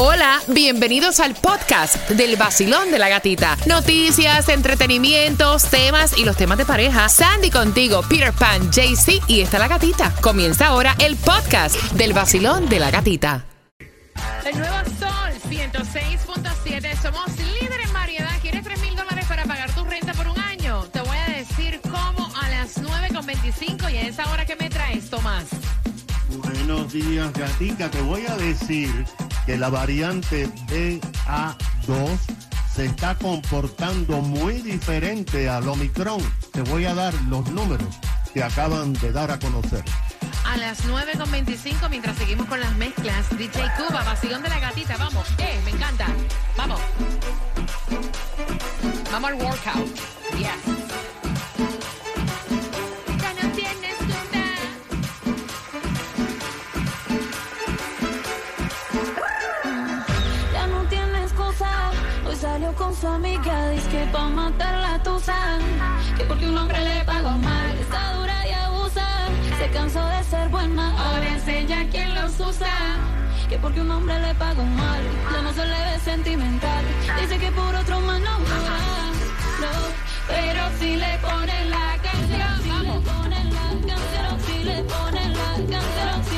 Hola, bienvenidos al podcast del vacilón de la gatita. Noticias, entretenimientos, temas y los temas de pareja. Sandy contigo, Peter Pan, JC y está la gatita. Comienza ahora el podcast del vacilón de la gatita. El nuevo Sol 106.7. Somos líderes en variedad. ¿Quieres 3 mil dólares para pagar tu renta por un año? Te voy a decir cómo a las 9.25 y a esa hora que me traes, Tomás. Buenos días, gatica. Te voy a decir que la variante BA2 se está comportando muy diferente al Omicron. Te voy a dar los números que acaban de dar a conocer. A las 9.25, mientras seguimos con las mezclas, DJ Cuba, vacilón de la gatita, vamos, eh, me encanta, vamos. Vamos al workout, yes. Pa' matar la tusa. Que porque un hombre le pagó mal. Está dura y abusa. Se cansó de ser buena. Ahora enseña quién los usa. Que porque un hombre le pagó mal. Ya no se le ve sentimental. Dice que por otro más no. No, pero si le ponen la canción. Si le ponen la canción. Si le ponen la canción.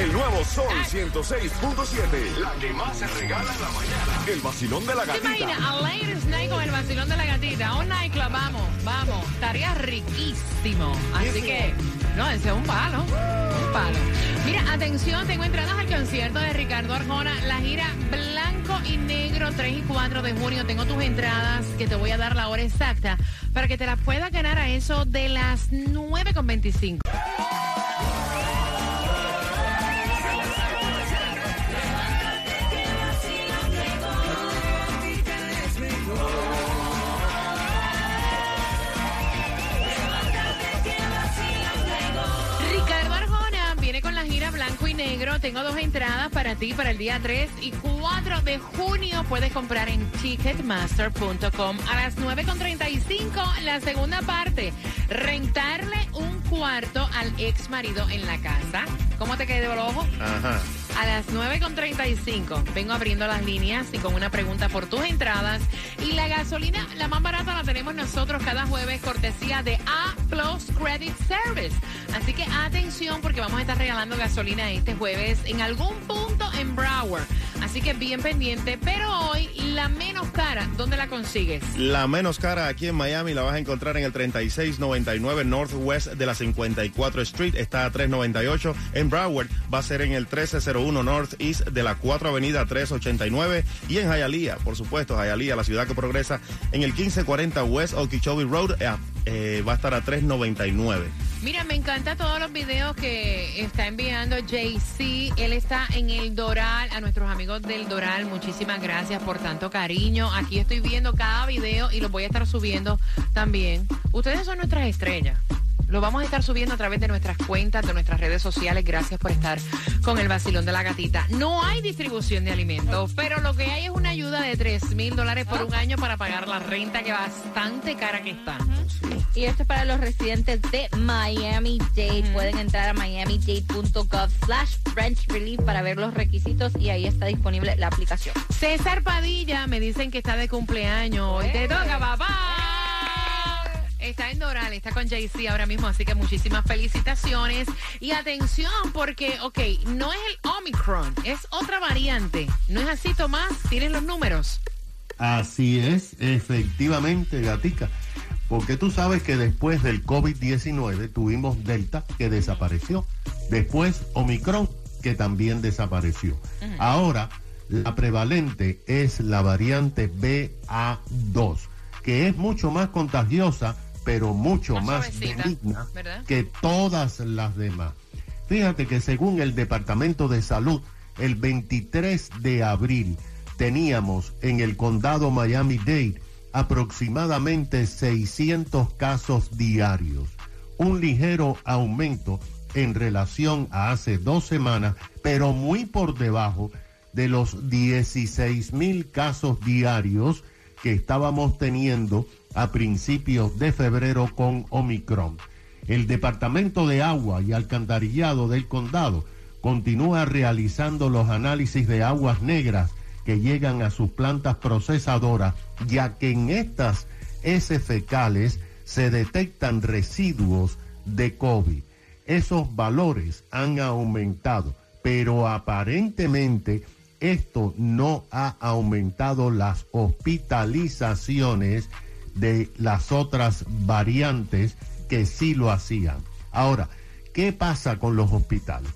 El nuevo Sol 106.7. La que más se regala en la mañana. El vacilón de la ¿Te imaginas? gatita. A Ladies Night con el vacilón de la gatita. Un nightclub, vamos, vamos. Estaría riquísimo. Así que, no, ese es un palo. Un palo. Mira, atención, tengo entradas al concierto de Ricardo Arjona, la gira Blanco y Negro 3 y 4 de junio. Tengo tus entradas que te voy a dar la hora exacta para que te las puedas ganar a eso de las 9.25. Tengo dos entradas para ti para el día 3 y 4 de junio. Puedes comprar en ticketmaster.com a las 9.35. La segunda parte, rentarle un cuarto al ex marido en la casa. ¿Cómo te quedó el ojo? Ajá. A las 9.35 vengo abriendo las líneas y con una pregunta por tus entradas. Y la gasolina, la más barata, la tenemos nosotros cada jueves, cortesía de A Plus Credit Service. Así que atención porque vamos a estar regalando gasolina este jueves en algún punto en Broward. Así que bien pendiente. Pero hoy, la menos cara, ¿dónde la consigues? La menos cara aquí en Miami la vas a encontrar en el 3699 Northwest de la 54 Street. Está a 398. En Broward va a ser en el 1301 Northeast de la 4 Avenida 389. Y en Hialeah, por supuesto, Hialeah, la ciudad que progresa, en el 1540 West Okeechobee Road. eh, eh, va a estar a 399. Mira, me encanta todos los videos que está enviando JC. Él está en el Doral, a nuestros amigos del Doral. Muchísimas gracias por tanto cariño. Aquí estoy viendo cada video y los voy a estar subiendo también. Ustedes son nuestras estrellas. Lo vamos a estar subiendo a través de nuestras cuentas, de nuestras redes sociales. Gracias por estar con el vacilón de la gatita. No hay distribución de alimentos, pero lo que hay es una ayuda de 3 mil dólares por un año para pagar la renta que bastante cara que está. Y esto es para los residentes de Miami-Dade. Pueden entrar a miamidade.gov slash French Relief para ver los requisitos y ahí está disponible la aplicación. César Padilla me dicen que está de cumpleaños. Hoy te toca, papá. Está en Doral, está con JC ahora mismo, así que muchísimas felicitaciones. Y atención, porque, ok, no es el Omicron, es otra variante. ¿No es así, Tomás? ¿Tienes los números? Así es, efectivamente, gatica. Porque tú sabes que después del COVID-19 tuvimos Delta que desapareció. Después Omicron que también desapareció. Ahora la prevalente es la variante BA2, que es mucho más contagiosa, pero mucho Más más, suavecita, benigna ¿verdad? que todas las demás. Fíjate que según el Departamento de Salud, el 23 de abril teníamos en el condado Miami-Dade aproximadamente 600 casos diarios, un ligero aumento en relación a hace dos semanas, pero muy por debajo de los 16 mil casos diarios que estábamos teniendo a principios de febrero con Omicron. El Departamento de Agua y Alcantarillado del Condado continúa realizando los análisis de aguas negras que llegan a sus plantas procesadoras, ya que en estas heces fecales se detectan residuos de COVID. Esos valores han aumentado, pero aparentemente esto no ha aumentado las hospitalizaciones de las otras variantes que sí lo hacían. Ahora, ¿qué pasa con los hospitales?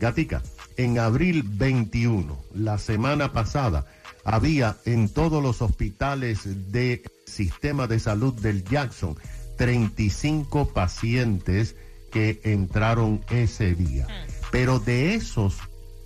Gatica, en abril 21, la semana pasada, había en todos los hospitales del sistema de salud del Jackson 35 pacientes que entraron ese día. Pero de esos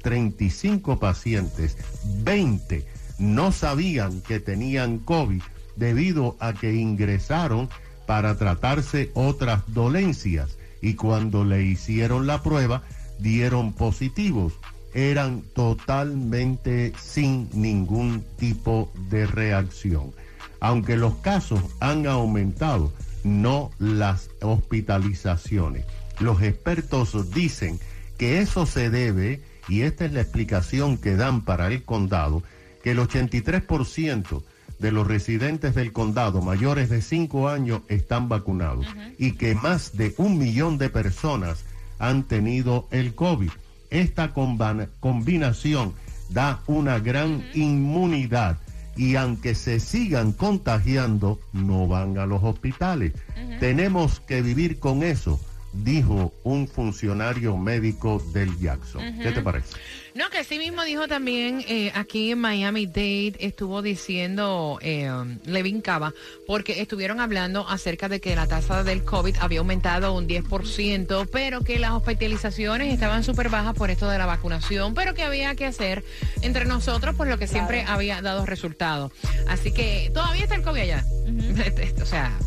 35 pacientes, 20 no sabían que tenían COVID debido a que ingresaron para tratarse otras dolencias y cuando le hicieron la prueba dieron positivos. Eran totalmente sin ningún tipo de reacción. Aunque los casos han aumentado, no las hospitalizaciones. Los expertos dicen que eso se debe, y esta es la explicación que dan para el condado, que el 83% de los residentes del condado mayores de 5 años están vacunados y que más de un millón de personas han tenido el COVID. Esta combinación da una gran inmunidad y aunque se sigan contagiando, no van a los hospitales. Tenemos que vivir con eso dijo un funcionario médico del Jackson. ¿Qué te parece? No, que sí mismo dijo también eh, aquí en Miami Dade, estuvo diciendo eh, Levin Cava, porque estuvieron hablando acerca de que la tasa del COVID había aumentado un 10%, pero que las hospitalizaciones estaban súper bajas por esto de la vacunación, pero que había que hacer entre nosotros por lo que siempre había dado resultados. Así que todavía está el COVID allá. o sea,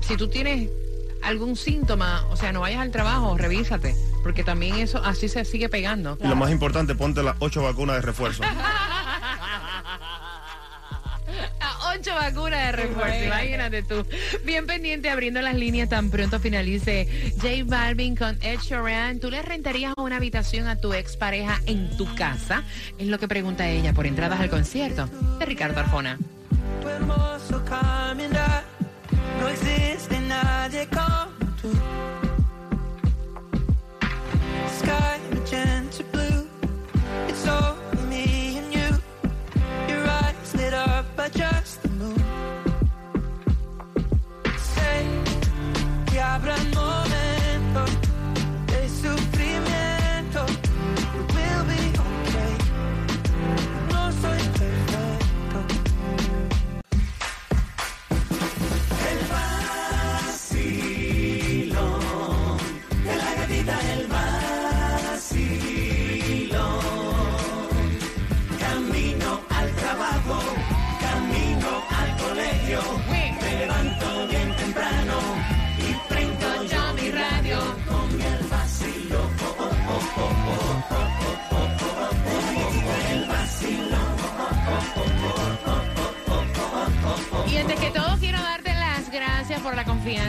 si tú tienes algún síntoma, o sea, no vayas al trabajo, revísate, porque también eso así se sigue pegando. Y lo más importante, ponte las ocho vacunas de refuerzo. ocho vacunas de refuerzo, imagínate tú. Bien pendiente abriendo las líneas tan pronto finalice J Balvin con Ed Sheeran. ¿Tú le rentarías una habitación a tu expareja en tu casa? Es lo que pregunta ella por entradas al concierto de Ricardo Arjona. No existe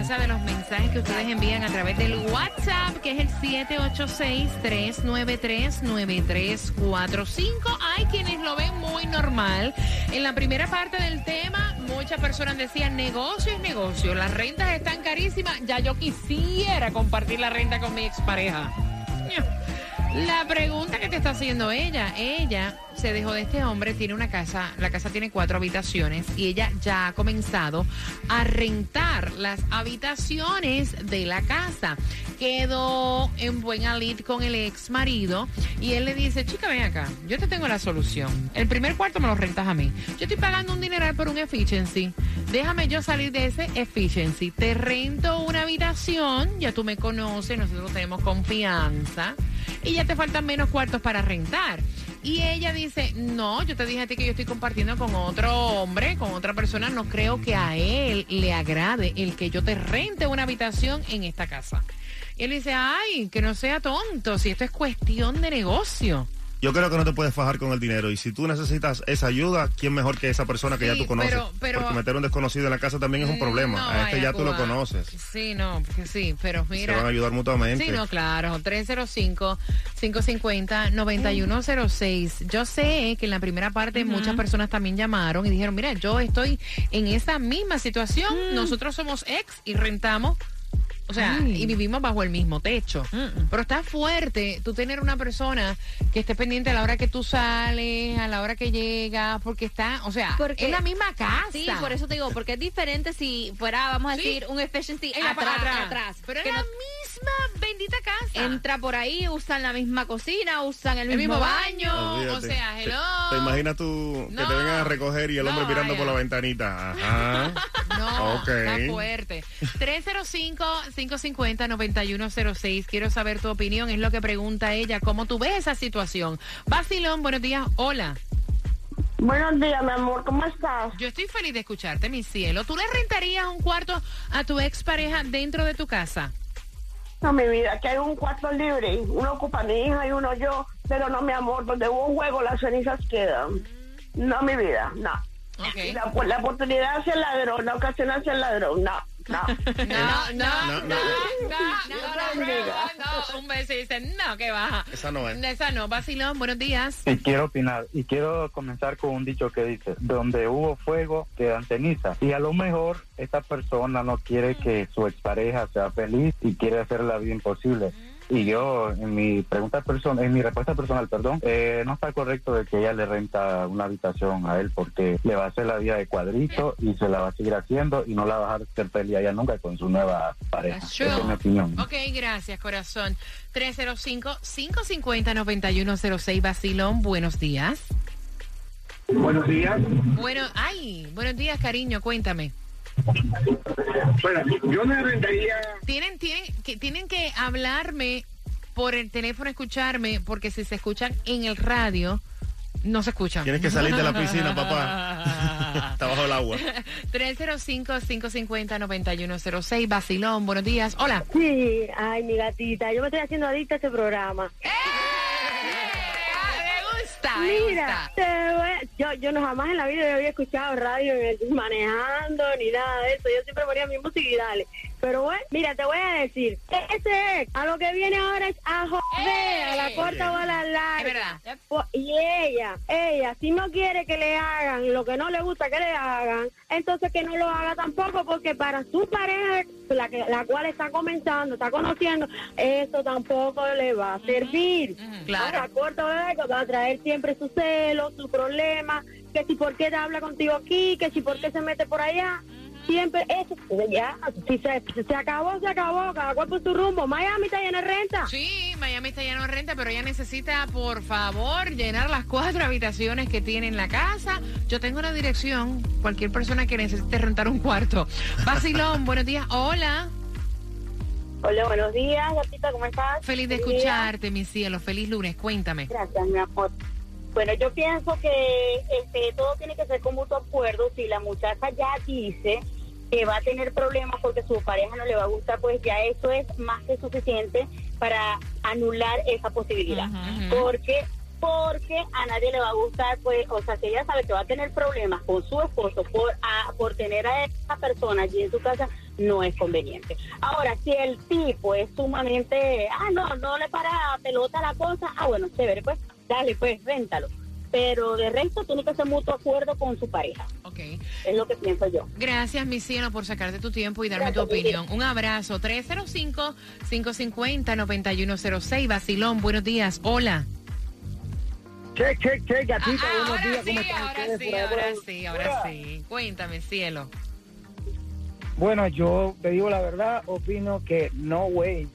de los mensajes que ustedes envían a través del WhatsApp, que es el 786-393-9345. Hay quienes lo ven muy normal. En la primera parte del tema, muchas personas decían, negocio es negocio, las rentas están carísimas, ya yo quisiera compartir la renta con mi expareja. La pregunta que te está haciendo ella, ella se dejó de este hombre, tiene una casa, la casa tiene cuatro habitaciones y ella ya ha comenzado a rentar las habitaciones de la casa. Quedó en buen alid con el ex marido y él le dice, chica, ven acá, yo te tengo la solución. El primer cuarto me lo rentas a mí. Yo estoy pagando un dineral por un efficiency. Déjame yo salir de ese efficiency. Te rento una habitación, ya tú me conoces, nosotros tenemos confianza y ya te faltan menos cuartos para rentar. Y ella dice, no, yo te dije a ti que yo estoy compartiendo con otro hombre, con otra persona, no creo que a él le agrade el que yo te rente una habitación en esta casa. Y él dice, ay, que no sea tonto, si esto es cuestión de negocio. Yo creo que no te puedes fajar con el dinero y si tú necesitas esa ayuda, ¿quién mejor que esa persona que Sí, ya tú conoces? pero- pero- Porque meter un desconocido en la casa también es un problema. No a este vaya, ya tú lo conoces. Sí, no, que sí, pero Se mira. van a ayudar mutuamente. Sí, no, claro. 305-550-9106. Yo sé que en la primera parte muchas personas también llamaron y dijeron, mira, yo estoy en esa misma situación. Nosotros somos ex y rentamos. O sea, Ay. y vivimos bajo el mismo techo. Pero está fuerte tú tener una persona que esté pendiente a la hora que tú sales, a la hora que llegas, porque está, o sea, Porque- es la misma casa. Sí, por eso te digo, porque es diferente si fuera, vamos a Sí. decir, un efficiency atrás, atrás. atrás. Pero que es la misma. Entra por ahí, usan la misma cocina, usan el, el mismo baño. Olvídate. O sea, Te- hello. ¿Te, imaginas tú que No. te vengan a recoger y el No, hombre mirando por la ventanita? Ajá. No, Ok. está fuerte. 305-550-9106. Quiero saber tu opinión. Es lo que pregunta ella. ¿Cómo tú ves esa situación? Basilón, buenos días. Hola. Buenos días, mi amor, ¿cómo estás? Yo estoy feliz de escucharte, mi cielo. ¿Tú le rentarías un cuarto a tu expareja dentro de tu casa? No, mi vida, aquí hay un cuarto libre. Uno ocupa mi hija y uno yo. Pero no, mi amor, donde hubo un juego, las cenizas quedan. No, mi vida, no. La, la oportunidad hacia el ladrón, la ocasión hacia el ladrón, no, no. No, no, no, no, No, no. no, no, no, no, Un beso y dice, no, que baja. Esa no es. Esa no. Basilón, buenos días. Y quiero opinar, y quiero comenzar con un dicho que dice, donde hubo fuego, quedan cenizas. Y a lo mejor esta persona no quiere que su expareja sea feliz y quiere hacer la vida imposible. Y yo, en mi pregunta personal, en mi respuesta personal, perdón, eh, no está correcto de que ella le renta una habitación a él porque le va a hacer la vida de cuadrito y se la va a seguir haciendo y no la va a dejar ser feliz ella nunca con su nueva pareja. Esa es mi opinión. Ok, gracias, corazón. 305-550-9106, Basilón, buenos días. Buenos días. Bueno, ay, buenos días, cariño, cuéntame. Bueno, yo me rentaría. Tienen, tienen, que, tienen que hablarme por el teléfono, escucharme, porque si se escuchan en el radio, no se escuchan. Tienes que salir de la piscina, papá. Está bajo el agua. 305-550-9106, Basilón, buenos días. Hola. Sí, ay, mi gatita, yo me estoy haciendo adicta a este programa. ¡Eh! Me gusta, me Mira, gusta. te voy- yo, yo no jamás en la vida había escuchado radio en el- manejando ni nada de eso. Yo siempre ponía mi música y dale. Pero bueno, mira, te voy a decir, ese a lo que viene ahora es a joder, a la corta o a la larga. Es verdad. Po- Y ella, ella, si no quiere que le hagan lo que no le gusta que le hagan, entonces que no lo haga tampoco, porque para su pareja, la, que, la cual está comenzando, está conociendo, eso tampoco le va a servir. claro. Ahora, corta o larga, va a traer siempre su celo, su problema, que si por qué te habla contigo aquí, que si por qué se mete por allá. Siempre eso, ya, si se, se acabó, se acabó, cada cual por su rumbo. Miami está llena de renta. Sí, Miami está lleno de renta, pero ella necesita, por favor, llenar las cuatro habitaciones que tiene en la casa. Yo tengo una dirección, cualquier persona que necesite rentar un cuarto. Basilón, buenos días. Hola. Hola, buenos días, gatita, ¿cómo estás? Feliz de escucharte, mi cielo. Feliz lunes, cuéntame. Gracias, mi amor. Bueno, yo pienso que este, todo tiene que ser con mutuo acuerdo. Si la muchacha ya dice que va a tener problemas porque su pareja no le va a gustar, pues ya eso es más que suficiente para anular esa posibilidad. Porque porque a nadie le va a gustar, pues, o sea, si ella sabe que va a tener problemas con su esposo por a- por tener a esa persona allí en su casa, no es conveniente. Ahora, si el tipo es sumamente, ah, no, no le para pelota la cosa, ah, bueno, chévere, pues, dale, pues, réntalo. Pero de resto tiene que ser mutuo acuerdo con su pareja, Ok. es lo que pienso yo. Gracias, mi cielo, por sacarte tu tiempo y darme tu Gracias, opinión. Un abrazo. 305-550-9106. Basilón, buenos días. Hola. Che, che, che, gatita, Ah, buenos días, sí, ¿cómo están ahora ustedes sí, por ahora sí, ahora sí. Cuéntame, cielo. Bueno, yo te digo la verdad, opino que no, güey,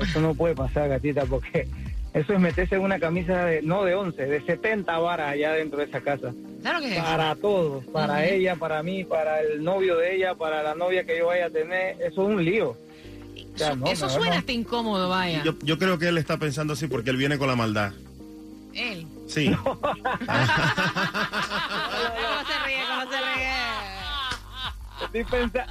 eso no puede pasar, gatita, porque eso es meterse en una camisa de, no de 11, de 70 varas allá dentro de esa casa. Claro que es. Para todos, para ella, para mí, para el novio de ella, para la novia que yo vaya a tener, eso es un lío. No, eso suena no. hasta incómodo, vaya. Yo, yo creo que él está pensando así porque él viene con la maldad. Él. Sí. ¿Cómo se ríe? ¿Cómo se ríe? Estoy, pensa-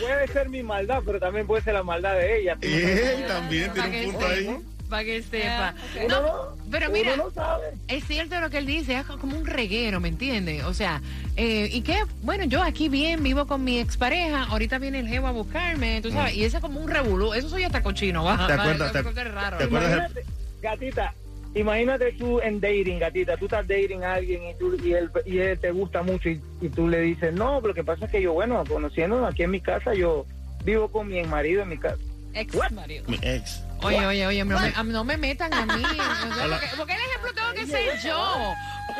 puede ser mi maldad, pero también puede ser la maldad de ella. Él también tiene un punto ahí. Para que sepa. Uno No, no- pero mira, no sabe. es cierto lo que él dice, es como un reguero, ¿me entiendes? O sea, eh, y que, bueno, yo aquí bien, vivo con mi expareja, ahorita viene el jevo a buscarme, tú sabes, y eso es como un revolú, eso soy hasta cochino, va. ¿Te acuerdas? ¿Te- es raro. te acuerdas? Imagínate, gatita, imagínate tú en dating, gatita, tú estás dating a alguien y, tú, y, él, y él te gusta mucho y, y tú le dices, no, pero lo que pasa es que yo, bueno, conociéndolo aquí en mi casa, yo vivo con mi marido en mi casa. Ex marido. Mi ex. Oye, oye, oye, no me, a- no me metan a mí. Porque, porque el ejemplo tengo que ser yo.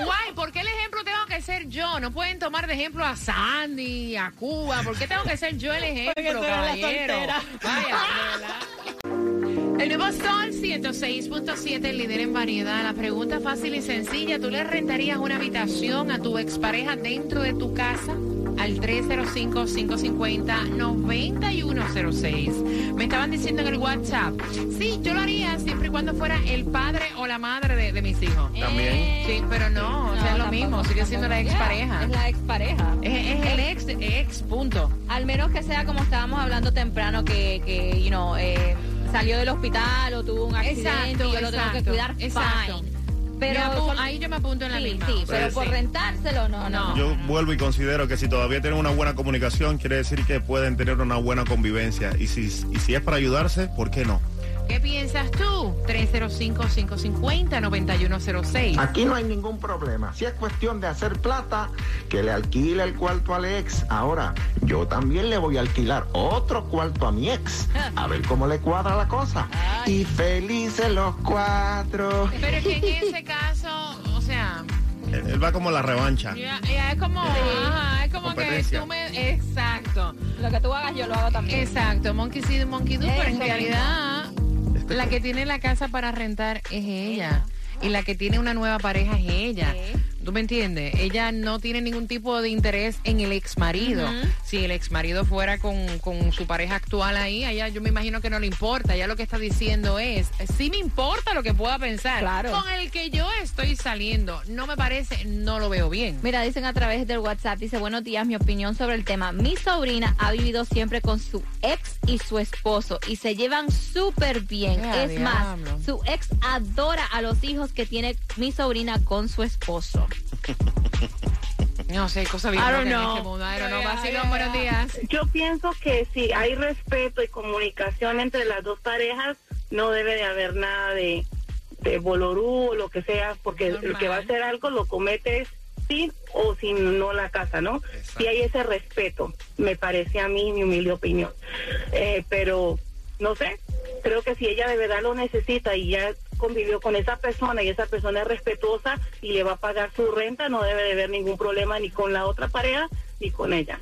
Guay, ¿por qué el ejemplo tengo que ser yo? No pueden tomar de ejemplo a Sandy, a Cuba. ¿Por qué tengo que ser yo el ejemplo, caballero? Vaya. El nuevo Sol 106.7, el líder en variedad. La pregunta fácil y sencilla. ¿Tú le rentarías una habitación a tu expareja dentro de tu casa? Al 305-550-9106. Me estaban diciendo en el WhatsApp. Sí, yo lo haría siempre y cuando fuera el padre o la madre de, de mis hijos. También. Sí, pero no, o sea, es lo tampoco, mismo. Sigue siendo la expareja. Es la expareja. Es, es el ex, ex, punto. Al menos que sea como estábamos hablando temprano, que, que you know, eh, salió del hospital o tuvo un accidente Exacto, y yo lo tengo que cuidar, exacto. fine. Pero ahí yo me apunto en la sí, misma. sí, pero Pues por sí. rentárselo, no, no. No. Yo vuelvo y considero que si todavía tienen una buena comunicación, quiere decir que pueden tener una buena convivencia. Y si, y si es para ayudarse, ¿por qué no? ¿Qué piensas tú? 305-550-9106. Aquí no hay ningún problema. Si es cuestión de hacer plata, que le alquile el cuarto al ex. Ahora, yo también le voy a alquilar otro cuarto a mi ex. A ver cómo le cuadra la cosa. Y felices los cuatro. Pero es que en ese caso, o sea, Él, él va como la revancha. ya, ya es como, ajá, es como que tú me... Exacto, Lo que tú hagas, yo lo hago también. exacto. Monkey see, monkey do, pero en realidad la que tiene la casa para rentar es ella. Y la que tiene una nueva pareja es ella. ¿Tú me entiendes? Ella no tiene ningún tipo de interés en el ex marido. Si el ex marido fuera con, con su pareja actual ahí, a ella yo me imagino que no le importa. Ella lo que está diciendo es, sí me importa lo que pueda pensar. Claro. Con el que yo estoy saliendo, no me parece, no lo veo bien. Mira, dicen a través del WhatsApp, dice, buenos días, mi opinión sobre el tema. Mi sobrina ha vivido siempre con su ex y su esposo y se llevan súper bien. ¡Ea, es más, su ex adora a los hijos que tiene mi sobrina con su esposo. No sé, cosa bien I don't know. este mundo. I don't know. Yeah, yeah. buenos días. Yo pienso que si hay respeto y comunicación entre las dos parejas, no debe de haber nada de, de bolorú o lo que sea, porque el que va a hacer algo lo comete sí o si no la casa, ¿no? Si hay ese respeto, me parece a mí, mi humilde opinión. Eh, pero, no sé, creo que si ella de verdad lo necesita y ya convivió con esa persona y esa persona es respetuosa y le va a pagar su renta, no debe de haber ningún problema ni con la otra pareja ni con ella.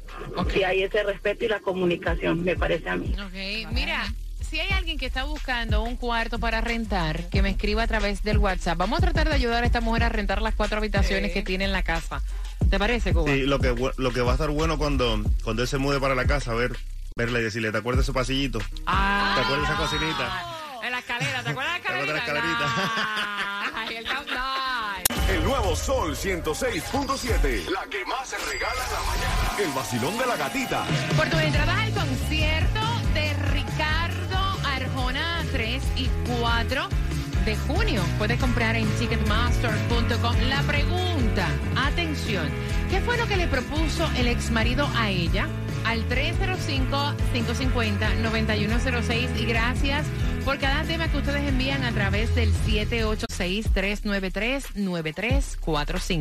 Si hay ese respeto y la comunicación, me parece a mí. Ok, mira, si hay alguien que está buscando un cuarto para rentar, que me escriba a través del WhatsApp. Vamos a tratar de ayudar a esta mujer a rentar las cuatro habitaciones que tiene en la casa. ¿Te parece, Cuba? Sí, lo que, lo que va a estar bueno cuando, cuando él se mude para la casa, ver, verle y decirle, ¿te acuerdas de ese pasillito? Ah, ¿Te acuerdas de esa cocinita? En la escalera, ¿te acuerdas de la ¿Te acuerdas de la escalerita? Ay. El nuevo Sol 106.7. La que más se regala en la mañana. El vacilón de la gatita. Por tus entradas al concierto y 4 de junio. Puedes comprar en ticketmaster.com. La pregunta, atención, ¿qué fue lo que le propuso el ex marido a ella? Al 305-550-9106 y gracias por cada tema que ustedes envían a través del 786-393-9345.